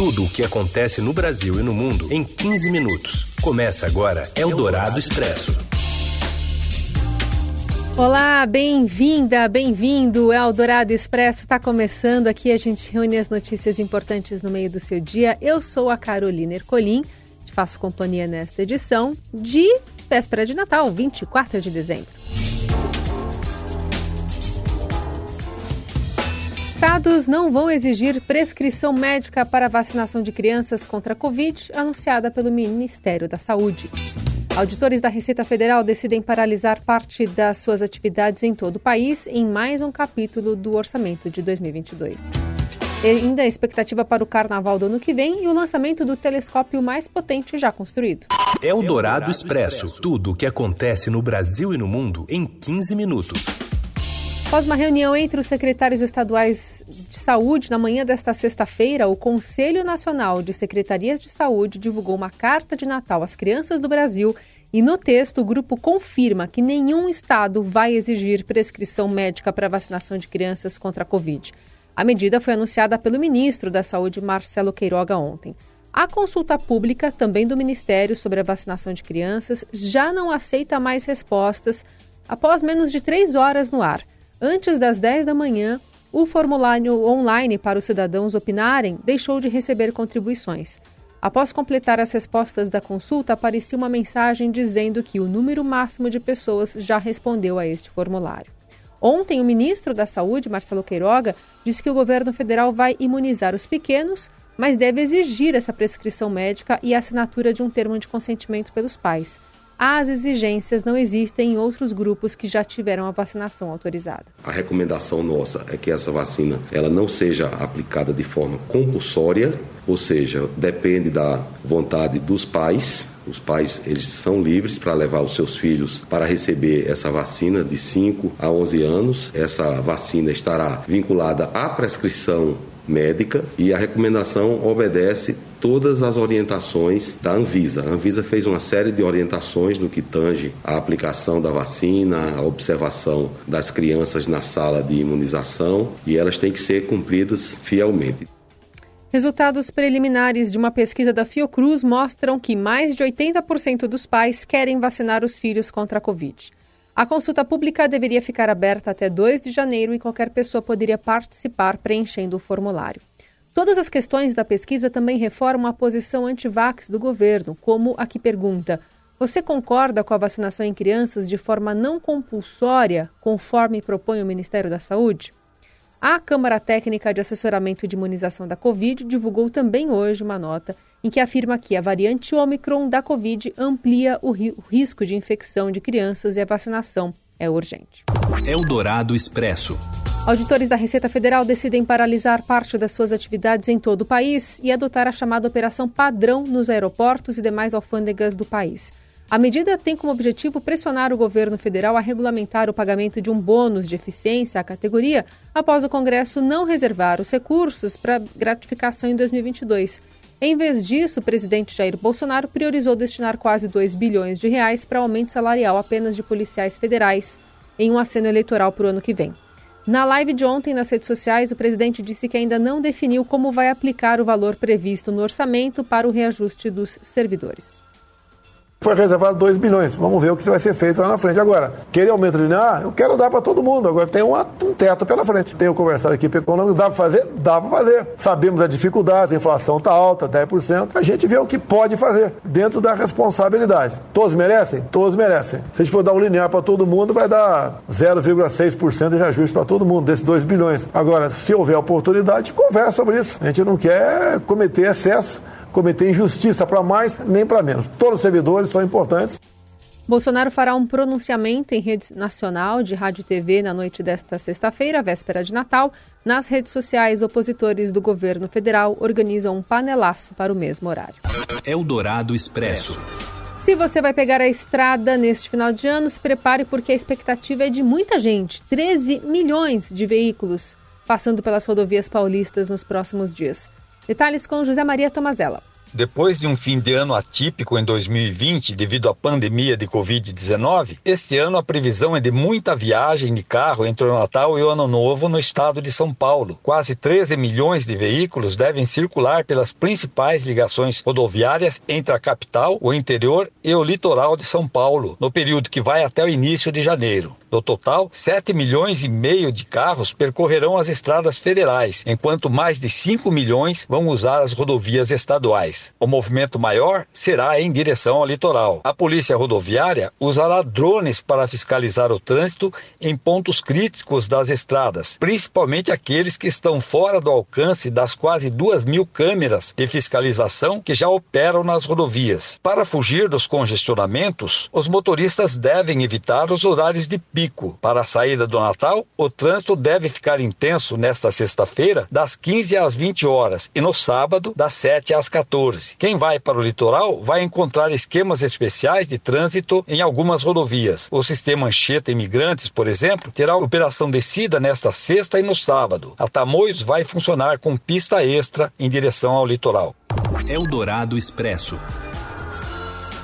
Tudo o que acontece no Brasil e no mundo em 15 minutos. Começa agora Eldorado Expresso. Olá, bem-vinda, bem-vindo. Eldorado Expresso está começando aqui. A gente reúne as notícias importantes no meio do seu dia. Eu sou a Carolina Ercolim, te faço companhia nesta edição de véspera de Natal, 24 de dezembro. Estados não vão exigir prescrição médica para vacinação de crianças contra a Covid, anunciada pelo Ministério da Saúde. Auditores da Receita Federal decidem paralisar parte das suas atividades em todo o país em mais um capítulo do orçamento de 2022. E ainda a expectativa para o carnaval do ano que vem e o lançamento do telescópio mais potente já construído. É o Dourado Expresso. Tudo o que acontece no Brasil e no mundo em 15 minutos. Após uma reunião entre os secretários estaduais de saúde na manhã desta sexta-feira, o Conselho Nacional de Secretarias de Saúde divulgou uma carta de Natal às crianças do Brasil e no texto o grupo confirma que nenhum estado vai exigir prescrição médica para vacinação de crianças contra a Covid. A medida foi anunciada pelo ministro da Saúde, Marcelo Queiroga, ontem. A consulta pública, também do Ministério, sobre a vacinação de crianças, já não aceita mais respostas após menos de três horas no ar. Antes das 10 da manhã, o formulário online para os cidadãos opinarem deixou de receber contribuições. Após completar as respostas da consulta, aparecia uma mensagem dizendo que o número máximo de pessoas já respondeu a este formulário. Ontem, o ministro da Saúde, Marcelo Queiroga, disse que o governo federal vai imunizar os pequenos, mas deve exigir essa prescrição médica e a assinatura de um termo de consentimento pelos pais as exigências não existem em outros grupos que já tiveram a vacinação autorizada. A recomendação nossa é que essa vacina ela não seja aplicada de forma compulsória, ou seja, depende da vontade dos pais. Os pais eles são livres para levar os seus filhos para receber essa vacina de 5 a 11 anos. Essa vacina estará vinculada à prescrição médica e a recomendação obedece todas as orientações da Anvisa. A Anvisa fez uma série de orientações no que tange a aplicação da vacina, a observação das crianças na sala de imunização e elas têm que ser cumpridas fielmente. Resultados preliminares de uma pesquisa da Fiocruz mostram que mais de 80% dos pais querem vacinar os filhos contra a Covid. A consulta pública deveria ficar aberta até 2 de janeiro e qualquer pessoa poderia participar preenchendo o formulário. Todas as questões da pesquisa também reformam a posição anti-vax do governo, como a que pergunta: Você concorda com a vacinação em crianças de forma não compulsória, conforme propõe o Ministério da Saúde? A Câmara Técnica de Assessoramento de Imunização da Covid divulgou também hoje uma nota em que afirma que a variante Omicron da Covid amplia o, o risco de infecção de crianças e a vacinação é urgente. Eldorado Expresso. Auditores da Receita Federal decidem paralisar parte das suas atividades em todo o país e adotar a chamada Operação Padrão nos aeroportos e demais alfândegas do país. A medida tem como objetivo pressionar o governo federal a regulamentar o pagamento de um bônus de eficiência à categoria após o Congresso não reservar os recursos para gratificação em 2022. Em vez disso, o presidente Jair Bolsonaro priorizou destinar quase 2 bilhões de reais para aumento salarial apenas de policiais federais em um aceno eleitoral para o ano que vem. Na live de ontem nas redes sociais, o presidente disse que ainda não definiu como vai aplicar o valor previsto no orçamento para o reajuste dos servidores. Foi reservado 2 bilhões. Vamos ver o que vai ser feito lá na frente. Agora, querer aumento linear, eu quero dar para todo mundo. Agora tem um, um teto pela frente. Tenho conversado aqui econômico, dá para fazer? Dá para fazer. Sabemos das dificuldades, a inflação está alta, 10%. A gente vê o que pode fazer dentro da responsabilidade. Todos merecem? Todos merecem. Se a gente for dar um linear para todo mundo, vai dar 0,6% de reajuste para todo mundo, desses 2 bilhões. Agora, se houver oportunidade, conversa sobre isso. A gente não quer cometer excesso cometer injustiça para mais nem para menos. Todos os servidores são importantes. Bolsonaro fará um pronunciamento em rede nacional de rádio e TV na noite desta sexta-feira, véspera de Natal. Nas redes sociais, opositores do governo federal organizam um panelaço para o mesmo horário. Eldorado Expresso. Se você vai pegar a estrada neste final de ano, se prepare porque a expectativa é de muita gente 13 milhões de veículos passando pelas rodovias paulistas nos próximos dias. Detalhes com José Maria Tomazella. Depois de um fim de ano atípico em 2020 devido à pandemia de Covid-19, este ano a previsão é de muita viagem de carro entre o Natal e o Ano Novo no estado de São Paulo. Quase 13 milhões de veículos devem circular pelas principais ligações rodoviárias entre a capital, o interior e o litoral de São Paulo, no período que vai até o início de janeiro. No total, 7 milhões e meio de carros percorrerão as estradas federais, enquanto mais de 5 milhões vão usar as rodovias estaduais. O movimento maior será em direção ao litoral. A Polícia Rodoviária usará drones para fiscalizar o trânsito em pontos críticos das estradas, principalmente aqueles que estão fora do alcance das quase duas mil câmeras de fiscalização que já operam nas rodovias. Para fugir dos congestionamentos, os motoristas devem evitar os horários de pico pico para a saída do Natal, o trânsito deve ficar intenso nesta sexta-feira, das 15 às 20 horas, e no sábado, das 7 às 14. Quem vai para o litoral vai encontrar esquemas especiais de trânsito em algumas rodovias. O sistema Anchieta Imigrantes, por exemplo, terá operação descida nesta sexta e no sábado. A Tamoios vai funcionar com pista extra em direção ao litoral. Eldorado Expresso.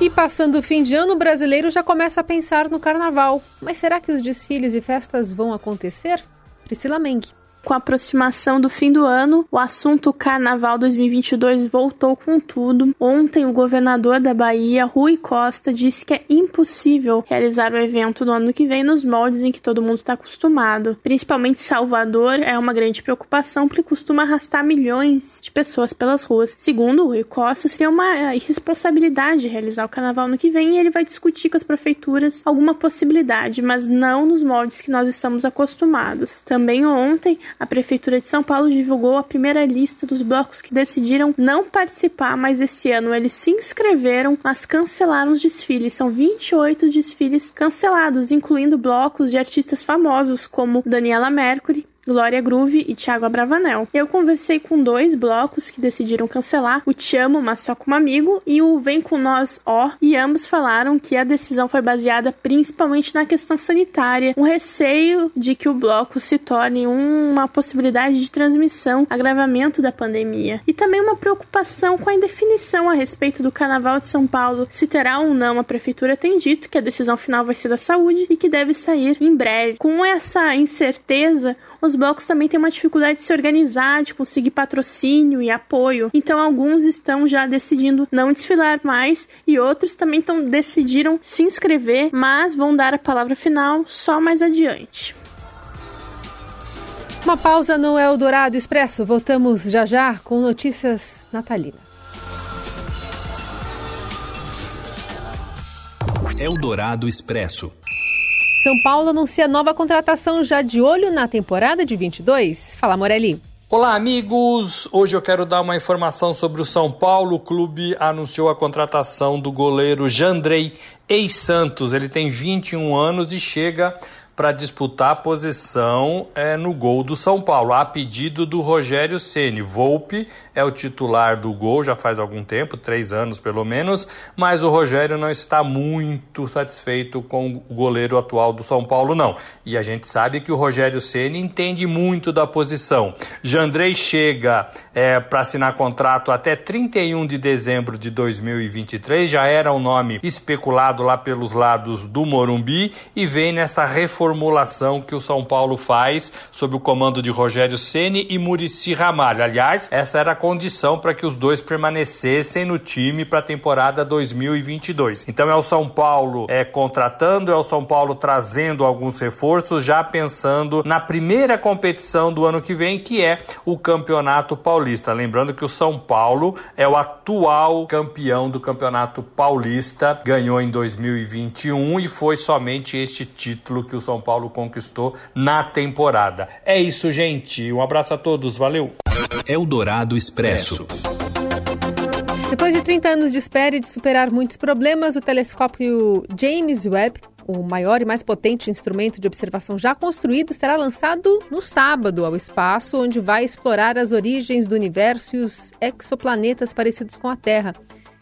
E passando o fim de ano, o brasileiro já começa a pensar no carnaval. Mas será que os desfiles e festas vão acontecer? Priscila Meng. Com a aproximação do fim do ano, o assunto Carnaval 2022 voltou com tudo. Ontem, o governador da Bahia, Rui Costa, disse que é impossível realizar o evento no ano que vem nos moldes em que todo mundo está acostumado. Principalmente Salvador é uma grande preocupação porque costuma arrastar milhões de pessoas pelas ruas. Segundo Rui Costa, seria uma irresponsabilidade realizar o Carnaval no que vem e ele vai discutir com as prefeituras alguma possibilidade, mas não nos moldes que nós estamos acostumados. Também ontem, a Prefeitura de São Paulo divulgou a primeira lista dos blocos que decidiram não participar mais esse ano. Eles se inscreveram, mas cancelaram os desfiles. São 28 desfiles cancelados, incluindo blocos de artistas famosos como Daniela Mercury, Glória Groove e Thiago Abravanel. Eu conversei com dois blocos que decidiram cancelar, o Te Amo, mas só como amigo, e o Vem Com Nós Ó, e ambos falaram que a decisão foi baseada principalmente na questão sanitária, um receio de que o bloco se torne uma possibilidade de transmissão, agravamento da pandemia, e também uma preocupação com a indefinição a respeito do Carnaval de São Paulo, se terá ou não, a prefeitura tem dito que a decisão final vai ser da saúde e que deve sair em breve. Com essa incerteza, os blocos também têm uma dificuldade de se organizar, de conseguir patrocínio e apoio. Então alguns estão já decidindo não desfilar mais e outros também estão decidiram se inscrever, mas vão dar a palavra final só mais adiante. Uma pausa no Eldorado Expresso. Voltamos já já com notícias natalinas. Eldorado Expresso. São Paulo anuncia nova contratação já de olho na temporada de 22. Fala, Morelli. Olá, amigos! Hoje eu quero dar uma informação sobre o São Paulo. O clube anunciou a contratação do goleiro Jandrei ex-Santos. Ele tem 21 anos e chega para disputar a posição é, no gol do São Paulo, a pedido do Rogério Ceni. Volpe é o titular do gol já faz algum tempo, três anos pelo menos, mas o Rogério não está muito satisfeito com o goleiro atual do São Paulo, não. E a gente sabe que o Rogério Ceni entende muito da posição. Jandrei chega é, para assinar contrato até 31 de dezembro de 2023, já era um nome especulado lá pelos lados do Morumbi e vem nessa reformulação reformulação que o São Paulo faz sob o comando de Rogério Ceni e Murici Ramalho. Aliás, essa era a condição para que os dois permanecessem no time para a temporada 2022. Então é o São Paulo é, contratando, é o São Paulo trazendo alguns reforços, já pensando na primeira competição do ano que vem, que é o Campeonato Paulista. Lembrando que o São Paulo é o atual campeão do Campeonato Paulista, ganhou em 2021 e foi somente este título que o São Paulo conquistou na temporada. É isso, gente. Um abraço a todos. Valeu. Eldorado Expresso. Depois de 30 anos de espera e de superar muitos problemas, o telescópio James Webb, o maior e mais potente instrumento de observação já construído, será lançado no sábado ao espaço, onde vai explorar as origens do universo e os exoplanetas parecidos com a Terra.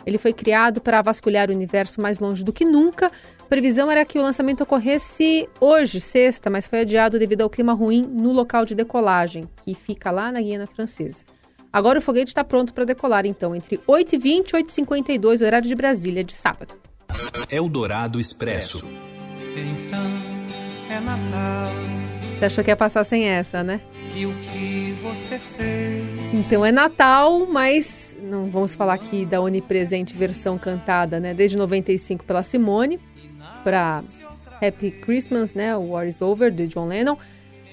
Ele foi criado para vasculhar o universo mais longe do que nunca, previsão era que o lançamento ocorresse hoje, sexta, mas foi adiado devido ao clima ruim no local de decolagem, que fica lá na Guiana Francesa. Agora o foguete está pronto para decolar, então, entre 8h20 e 8h52, horário de Brasília, de sábado. Eldorado Expresso. Então é Natal. Você achou que ia passar sem essa, né? E o que você fez? Então é Natal, mas não vamos falar aqui da onipresente versão cantada, né? Desde 95 pela Simone, para Happy Christmas, né? War is Over, de John Lennon.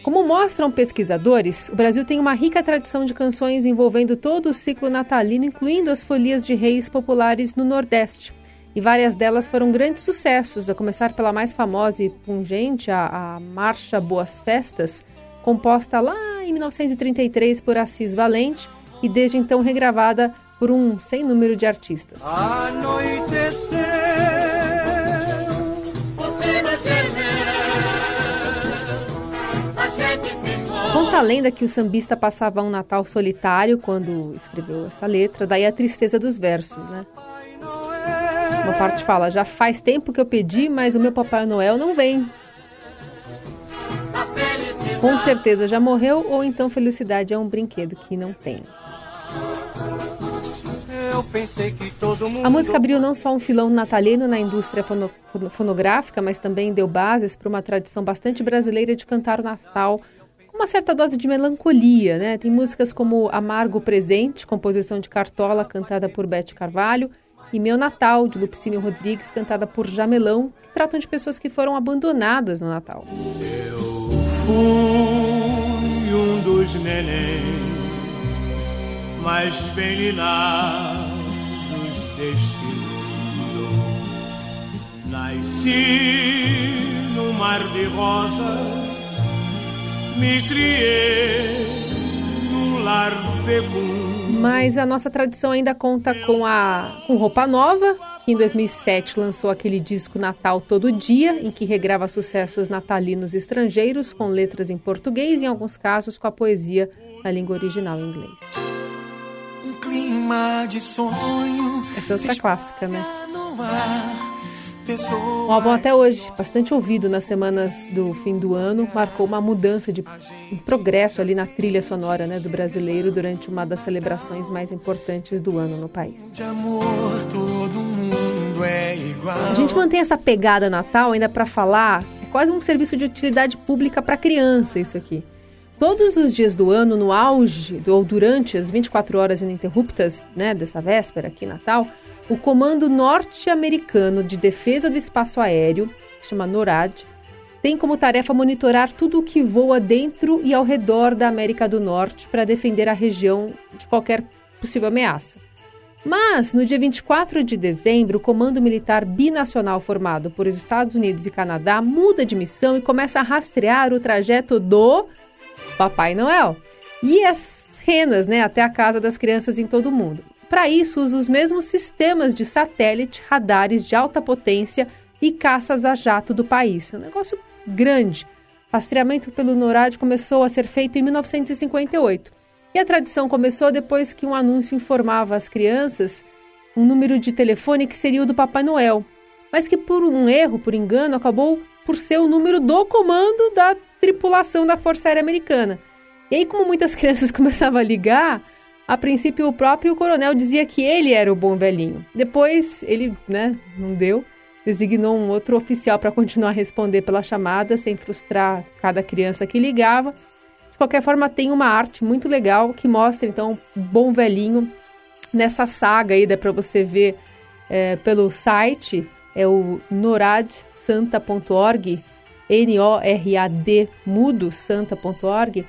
Como mostram pesquisadores, o Brasil tem uma rica tradição de canções envolvendo todo o ciclo natalino, incluindo as folias de reis populares no Nordeste. E várias delas foram grandes sucessos, a começar pela mais famosa e pungente, a, a Marcha Boas Festas, composta lá em 1933 por Assis Valente e desde então regravada por um sem número de artistas. Conta a lenda que o sambista passava um Natal solitário quando escreveu essa letra, daí a tristeza dos versos, né? Uma parte fala: Já faz tempo que eu pedi, mas o meu Papai Noel não vem. Com certeza já morreu, ou então felicidade é um brinquedo que não tem. A música abriu não só um filão natalino na indústria fono, fonográfica, mas também deu bases para uma tradição bastante brasileira de cantar o Natal uma certa dose de melancolia. Né? Tem músicas como Amargo Presente, composição de Cartola, cantada por Bete Carvalho, e Meu Natal, de Lupicínio Rodrigues, cantada por Jamelão, que tratam de pessoas que foram abandonadas no Natal. Eu fui um dos nenéns mais bem linados deste mundo. Nasci no mar de rosas, me criei num lar fecundo. Mas a nossa tradição ainda conta com a com roupa nova, que em 2007 lançou aquele disco Natal Todo Dia, em que regrava sucessos natalinos estrangeiros com letras em português e em alguns casos com a poesia na língua original em inglês clima de sonho. Essa é outra clássica, né? Um álbum até hoje, bastante ouvido nas semanas do fim do ano, marcou uma mudança de um progresso ali na trilha sonora né, do brasileiro durante uma das celebrações mais importantes do ano no país. É A gente mantém essa pegada Natal ainda para falar, é quase um serviço de utilidade pública para criança isso aqui. Todos os dias do ano, no auge ou durante as 24 horas ininterruptas né, dessa véspera aqui Natal, o Comando Norte-Americano de Defesa do Espaço Aéreo, que chama NORAD, tem como tarefa monitorar tudo o que voa dentro e ao redor da América do Norte para defender a região de qualquer possível ameaça. Mas, no dia 24 de dezembro, o Comando Militar Binacional formado por Estados Unidos e Canadá muda de missão e começa a rastrear o trajeto do Papai Noel e as renas, né, até a casa das crianças em todo o mundo. Para isso, usa os mesmos sistemas de satélite, radares de alta potência e caças a jato do país. É um negócio grande. Rastreamento pelo NORAD começou a ser feito em 1958. E a tradição começou depois que um anúncio informava às crianças um número de telefone que seria o do Papai Noel, mas que por um erro, por engano, acabou por ser o número do comando da tripulação da Força Aérea Americana. E aí, como muitas crianças começavam a ligar, a princípio o próprio coronel dizia que ele era o bom velhinho. Depois ele, né, não deu, designou um outro oficial para continuar a responder pela chamada, sem frustrar cada criança que ligava. De qualquer forma, tem uma arte muito legal que mostra então o bom velhinho nessa saga aí, dá para você ver é, pelo site, é o noradsanta.org N-O-R-A-D, mudo, santa.org,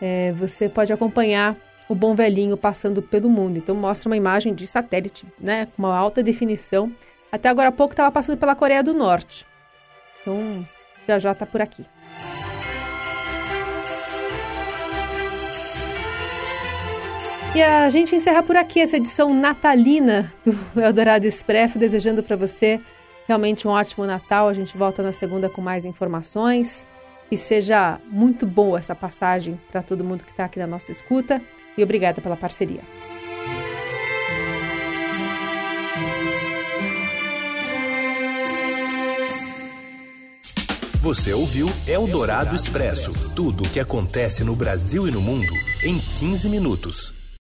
é, você pode acompanhar o Bom Velhinho passando pelo mundo. Então mostra uma imagem de satélite, né, com uma alta definição. Até agora há pouco estava passando pela Coreia do Norte. Então já já está por aqui. E a gente encerra por aqui essa edição natalina do Eldorado Expresso, desejando para você Realmente um ótimo Natal. A gente volta na segunda com mais informações. Que seja muito boa essa passagem para todo mundo que está aqui na nossa escuta. E obrigada pela parceria. Você ouviu Eldorado Expresso tudo o que acontece no Brasil e no mundo em 15 minutos.